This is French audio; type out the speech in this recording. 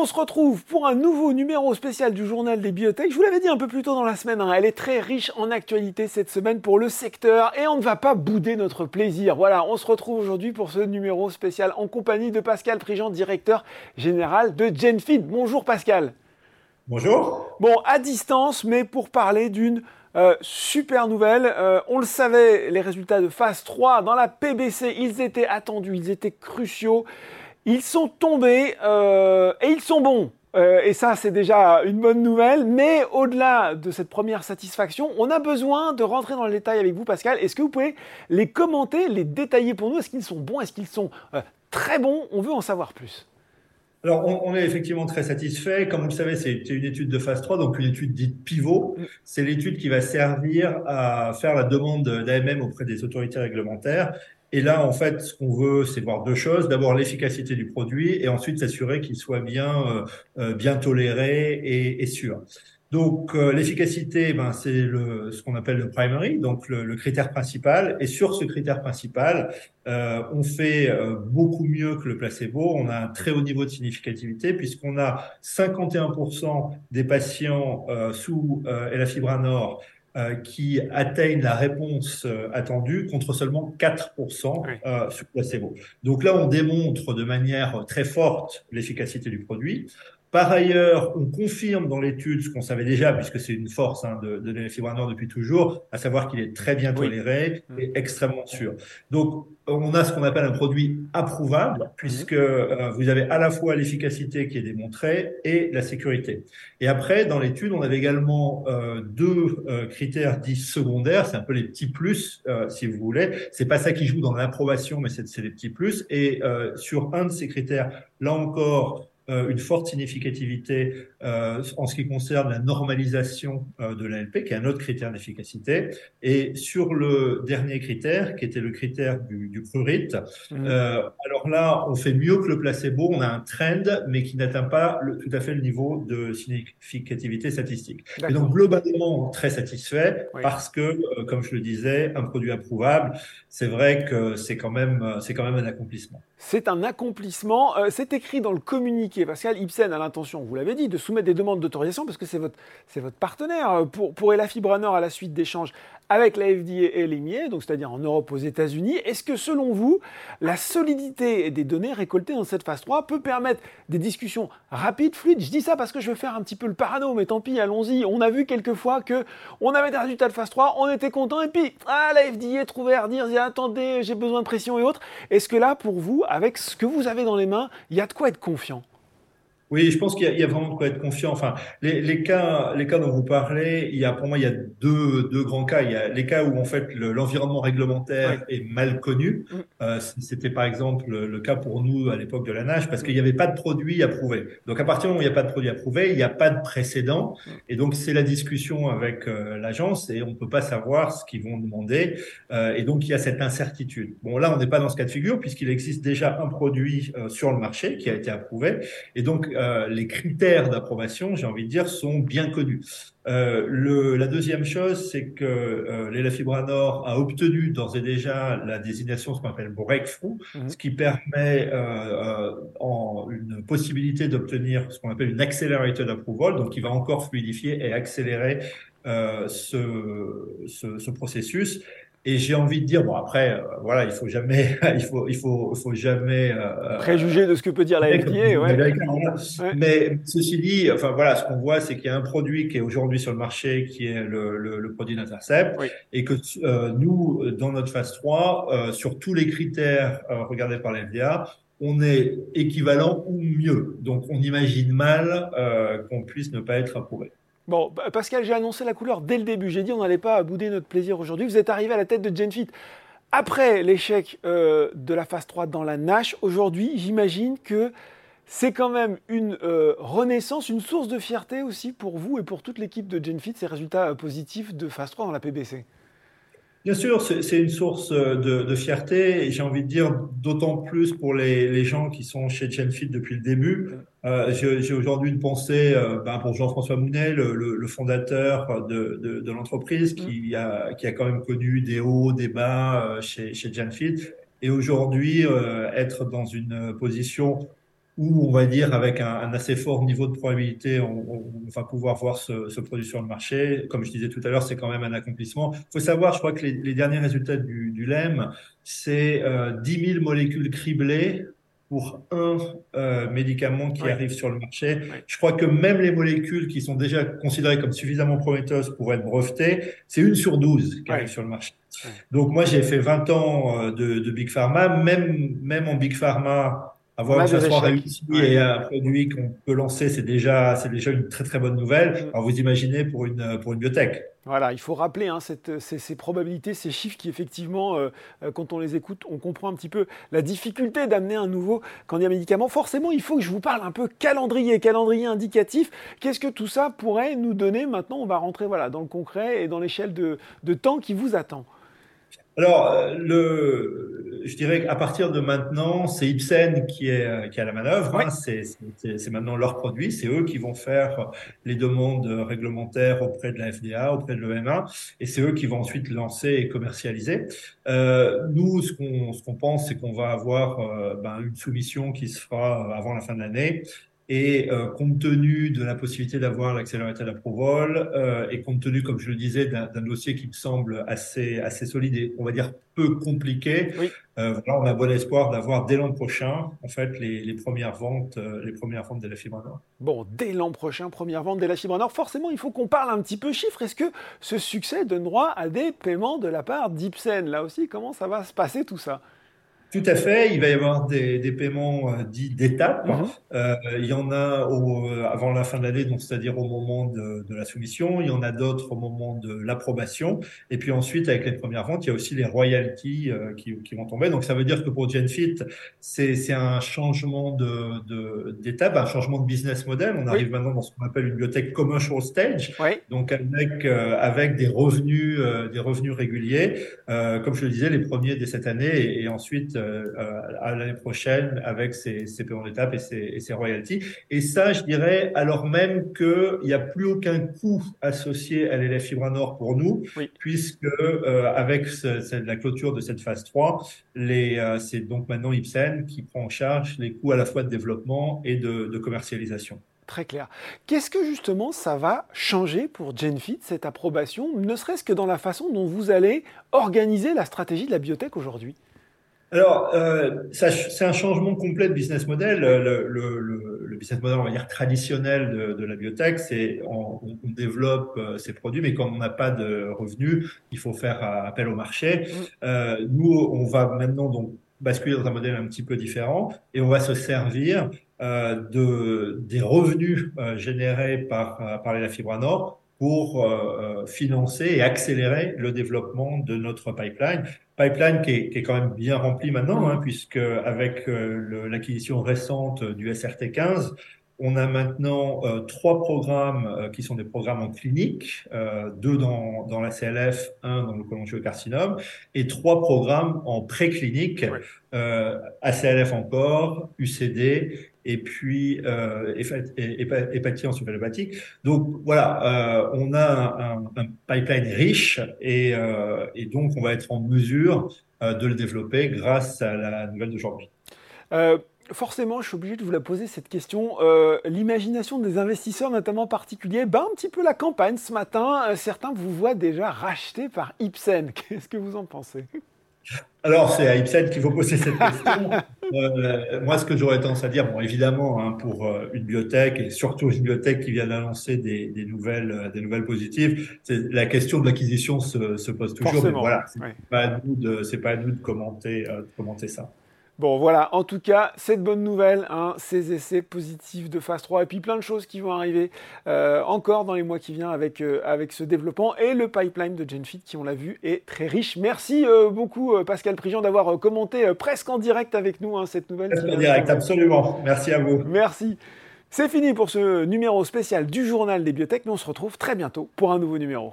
On se retrouve pour un nouveau numéro spécial du journal des biotech. Je vous l'avais dit un peu plus tôt dans la semaine, hein, elle est très riche en actualité cette semaine pour le secteur et on ne va pas bouder notre plaisir. Voilà, on se retrouve aujourd'hui pour ce numéro spécial en compagnie de Pascal Prigent, directeur général de Genfit. Bonjour Pascal. Bonjour. Bon, à distance, mais pour parler d'une euh, super nouvelle. Euh, on le savait, les résultats de phase 3 dans la PBC, ils étaient attendus, ils étaient cruciaux. Ils sont tombés euh, et ils sont bons. Euh, et ça, c'est déjà une bonne nouvelle. Mais au-delà de cette première satisfaction, on a besoin de rentrer dans le détail avec vous, Pascal. Est-ce que vous pouvez les commenter, les détailler pour nous? Est-ce qu'ils sont bons? Est-ce qu'ils sont euh, très bons? On veut en savoir plus. Alors, on, est effectivement très satisfait. Comme vous le savez, c'est une étude de phase 3, donc une étude dite pivot. Mm. C'est l'étude qui va servir à faire la demande d'AMM auprès des autorités réglementaires et là, en fait, ce qu'on veut, c'est voir deux choses. D'abord, l'efficacité du produit et ensuite s'assurer qu'il soit bien, euh, euh, bien toléré et, et sûr. Donc, euh, l'efficacité, ben, c'est le, ce qu'on appelle le primary, donc le, le, critère principal. Et sur ce critère principal, euh, on fait beaucoup mieux que le placebo. On a un très haut niveau de significativité puisqu'on a 51% des patients sous elafibranor euh, qui atteignent la réponse euh, attendue contre seulement 4% euh, sur placebo. Donc là, on démontre de manière très forte l'efficacité du produit. Par ailleurs, on confirme dans l'étude ce qu'on savait déjà, puisque c'est une force hein, de, de l'éléphibrane depuis toujours, à savoir qu'il est très bien toléré et extrêmement sûr. Donc, on a ce qu'on appelle un produit approuvable, mm. puisque euh, vous avez à la fois l'efficacité qui est démontrée et la sécurité. Et après, dans l'étude, on avait également euh, deux euh, critères dits secondaires, c'est un peu les petits plus, si vous voulez. C'est pas ça qui joue dans l'approbation, mais c'est les petits plus. Et sur un de ces critères, là encore, euh, une forte significativité euh, en ce qui concerne la normalisation euh, de l'ALP, qui est un autre critère d'efficacité. Et sur le dernier critère, qui était le critère du, du prurite, mmh. alors là, on fait mieux que le placebo, on a un trend, mais qui n'atteint pas le, tout à fait le niveau de significativité statistique. Et donc, globalement, très satisfait, parce que, comme je le disais, un produit approuvable, c'est vrai que c'est quand même, quand même un accomplissement. C'est un accomplissement. c'est écrit dans le communiqué Pascal, Ipsen a l'intention, vous l'avez dit, de soumettre des demandes d'autorisation parce que c'est votre, votre partenaire euh, pour, pour Elafibranor à la suite d'échanges avec la FDA et l'EMIA, donc c'est-à-dire en Europe aux États-Unis. Est-ce que selon vous, la solidité des données récoltées dans cette phase 3 peut permettre des discussions rapides, fluides? Je dis ça parce que je veux faire un petit peu le parano, mais tant pis, allons-y. On a vu quelquefois que on avait des résultats de phase 3, on était content, et puis ah, la FDA trouvait à redire, attendez, j'ai besoin de pression et autres. Est-ce que là, pour vous, avec ce que vous avez dans les mains, il y a de quoi être confiant? Oui, je pense qu'il y, y, a vraiment de quoi être confiant. Enfin, les, les, cas, les cas dont vous parlez, il y a pour moi il y a deux, deux grands cas. Il y a les cas où en fait l'environnement réglementaire est mal connu. Mm. Euh, C'était par exemple le, cas pour nous à l'époque de la nage parce qu'il n'y avait pas de produit approuvé. Donc à partir du moment où il n'y a pas de produit approuvé, il n'y a pas de précédent. Mm. Et donc c'est la discussion avec euh, l'agence et on ne peut pas savoir ce qu'ils vont demander. Euh, et donc il y a cette incertitude. Bon là on n'est pas dans ce cas de figure puisqu'il existe déjà un produit euh, sur le marché qui a été approuvé. Et donc euh, les critères d'approbation, j'ai envie de dire, sont bien connus. Euh, le, la deuxième chose, c'est que euh, l'élafibranor a obtenu d'ores et déjà la désignation, ce qu'on appelle breakthrough, mhm. ce qui permet euh, en une possibilité d'obtenir ce qu'on appelle une accelerated approval, donc qui va encore fluidifier et accélérer ce, ce, ce, processus. Et j'ai envie de dire, bon après, euh, voilà, il faut jamais, il faut, il faut, il faut jamais euh, préjuger de ce que peut dire la FDA, ouais. Mais ceci dit, enfin voilà, ce qu'on voit, c'est qu'il y a un produit qui est aujourd'hui sur le marché, qui est le, le, le produit d'Intercept, et que euh, nous, dans notre phase 3, euh, sur tous les critères regardés par la FDA, on est équivalent ou mieux. Donc, on imagine mal qu'on puisse ne pas être approuvé. Bon, Pascal, j'ai annoncé la couleur dès le début. J'ai dit on n'allait pas bouder notre plaisir aujourd'hui. Vous êtes arrivé à la tête de Genfit après l'échec euh, de la phase 3 dans la Nash. Aujourd'hui, j'imagine que c'est quand même une euh, renaissance, une source de fierté aussi pour vous et pour toute l'équipe de Genfit, ces résultats euh, positifs de phase 3 dans la PBC. Bien sûr, c'est une source euh, de, de fierté et j'ai envie de dire d'autant plus pour les, les, gens qui sont chez Genfit depuis le début. Euh, j'ai aujourd'hui une pensée euh, ben pour Jean-François Mounet, le, le, fondateur de, de, de l'entreprise, qui a, qui a quand même connu des hauts, des bas euh, chez, chez Genfit. Et aujourd'hui, être dans une position où on va dire avec un, assez fort niveau de probabilité, on, va pouvoir voir ce, produit sur le marché. Comme je disais tout à l'heure, c'est quand même un accomplissement. Il faut savoir, je crois que les, derniers résultats du, du LEM, c'est euh, 10 000 molécules criblées pour un euh, médicament qui arrive sur le marché. Je crois que même les molécules qui sont déjà considérées comme suffisamment prometteuses pour être brevetées, c'est une sur 12 qui arrive sur le marché. Donc moi, j'ai fait 20 ans euh, de, de, Big Pharma. Même, même en Big Pharma, avoir une façon réussi et un produit qu'on peut lancer, c'est déjà, c'est déjà une très très bonne nouvelle. Mm. Alors vous imaginez pour une, pour une biotech. Voilà, il faut rappeler hein, cette, ces, probabilités, ces chiffres qui effectivement, euh, euh, quand on les écoute, on comprend un petit peu la difficulté d'amener un nouveau candidat médicament. Forcément, il faut que je vous parle un peu calendrier, calendrier indicatif. Qu'est-ce que tout ça pourrait nous donner Maintenant, on va rentrer voilà, dans le concret et dans l'échelle de, de temps qui vous attend. Alors, euh, le, je dirais qu'à partir de maintenant, c'est Ipsen qui est, euh, qui a la manœuvre. Hein. c'est maintenant leur produit. C'est eux qui vont faire les demandes réglementaires auprès de la FDA, auprès de l'EMA, et c'est eux qui vont ensuite lancer et commercialiser. Euh, nous, ce qu'on ce qu'on pense, c'est qu'on va avoir euh, ben, une soumission qui se fera avant la fin de l'année et euh, compte tenu de la possibilité d'avoir l'accélérateur d'approval euh, et compte tenu, comme je le disais, d'un dossier qui me semble assez, assez solide et on va dire peu compliqué, euh, voilà, on a bon espoir d'avoir dès l'an prochain, en fait, les, les premières ventes, euh, les premières ventes de la fibre nord. Bon, dès l'an prochain, première vente de la fibre nord. Forcément, il faut qu'on parle un petit peu chiffres. Est-ce que ce succès donne droit à des paiements de la part d'Ipsen? Là aussi, comment ça va se passer tout ça? Tout à fait. Il va y avoir des, des paiements euh, dits d'étapes. Mhm. Euh, il y en a au, euh, avant la fin de l'année, donc c'est-à-dire au moment de, de, la soumission. Il y en a d'autres au moment de l'approbation. Et puis ensuite, avec les premières ventes, il y a aussi les royalties euh, qui, qui, vont tomber. Donc ça veut dire que pour GenFit, c'est un changement de d'étape, un changement de business model. On arrive maintenant dans ce qu'on appelle une bibliothèque commercial stage. Oui. Donc avec avec des revenus des revenus réguliers. comme je le disais, les premiers dès cette année et, et ensuite à l'année prochaine avec ses, ses paiements d'étape et ses, et ses royalties. Et ça, je dirais, alors même qu'il n'y a plus aucun coût associé à l'élève Fibra Nord pour nous, puisque euh, avec la clôture de cette phase 3, euh, c'est donc maintenant Ipsen qui prend en charge les coûts à la fois de développement et de, de commercialisation très clair. Qu'est-ce que justement ça va changer pour GenFit, cette approbation, ne serait-ce que dans la façon dont vous allez organiser la stratégie de la biotech aujourd'hui? Alors, euh, c'est un changement complet de business model. Le, le, le, business model, on va dire traditionnel de, de la biotech, c'est on, on, développe euh, ces produits, mais quand on n'a pas de revenus, il faut faire appel au marché. Mm. Euh, nous, on va maintenant donc basculer dans un modèle un petit peu différent et on va se servir euh, de des revenus euh, générés par euh, par la fibre nord pour euh, financer et accélérer le développement de notre pipeline. Pipeline qui est, qui est, quand même bien rempli maintenant, hein, puisque avec euh, l'acquisition récente du SRT15, on a maintenant euh, trois programmes euh, qui sont des programmes en clinique, euh, deux dans, dans la CLF, un dans le cholangiocarcinome, et trois programmes en préclinique, euh, ACLF encore, UCD et puis euh, hépatie encéphalopathique. Donc voilà, euh, on a un, pipeline riche et, euh, et, donc on va être en mesure euh, de le développer grâce à la nouvelle d'aujourd'hui. Forcément, je suis obligé de vous la poser cette question. L'imagination des investisseurs, notamment particuliers, ben, un petit peu la campagne ce matin. certains vous voient déjà racheté par Ipsen. Qu'est-ce que vous en pensez? Alors, c'est à Ipsen qu'il faut poser cette question. euh, moi, ce que j'aurais tendance à dire, bon, évidemment, hein, pour euh, une biotech et surtout une biotech qui vient d'annoncer des, des, nouvelles, euh, des nouvelles positives, la question de l'acquisition se, se, pose toujours. Forcément, mais voilà, c'est pas à nous de, c'est pas à nous de commenter, euh, de commenter ça. Bon voilà, en tout cas, cette bonne nouvelle, hein, ces essais positifs de phase 3 et puis plein de choses qui vont arriver euh, encore dans les mois qui viennent avec, euh, avec ce développement et le pipeline de GenFit qui, on l'a vu, est très riche. Merci euh, beaucoup Pascal Prigent d'avoir commenté presque en direct avec nous hein, cette nouvelle. Presque en direct, absolument. Merci à vous. Merci. C'est fini pour ce numéro spécial du journal des biotech, mais on se retrouve très bientôt pour un nouveau numéro.